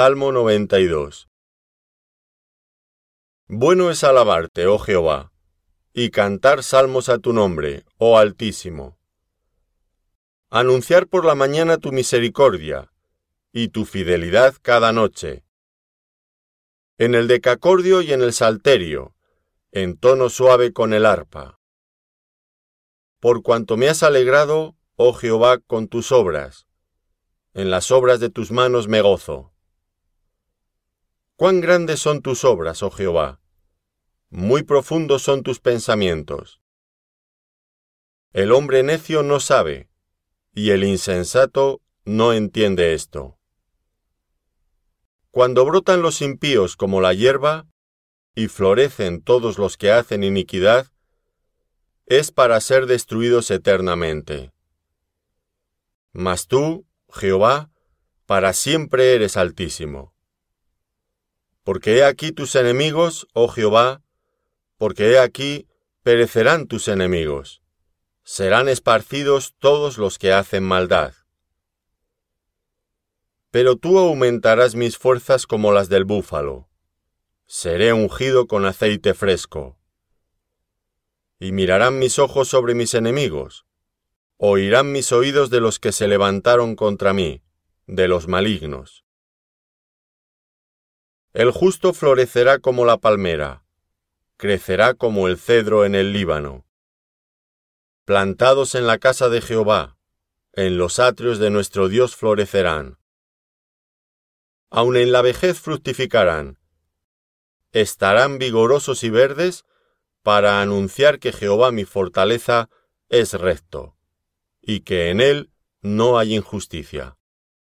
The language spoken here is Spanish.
Salmo 92 Bueno es alabarte, oh Jehová, y cantar salmos a tu nombre, oh Altísimo. Anunciar por la mañana tu misericordia y tu fidelidad cada noche. En el decacordio y en el salterio, en tono suave con el arpa. Por cuanto me has alegrado, oh Jehová, con tus obras, en las obras de tus manos me gozo. Cuán grandes son tus obras, oh Jehová, muy profundos son tus pensamientos. El hombre necio no sabe, y el insensato no entiende esto. Cuando brotan los impíos como la hierba, y florecen todos los que hacen iniquidad, es para ser destruidos eternamente. Mas tú, Jehová, para siempre eres altísimo. Porque he aquí tus enemigos, oh Jehová, porque he aquí perecerán tus enemigos, serán esparcidos todos los que hacen maldad. Pero tú aumentarás mis fuerzas como las del búfalo, seré ungido con aceite fresco. Y mirarán mis ojos sobre mis enemigos, oirán mis oídos de los que se levantaron contra mí, de los malignos. El justo florecerá como la palmera, crecerá como el cedro en el Líbano. Plantados en la casa de Jehová, en los atrios de nuestro Dios florecerán. Aun en la vejez fructificarán. Estarán vigorosos y verdes para anunciar que Jehová mi fortaleza es recto, y que en él no hay injusticia.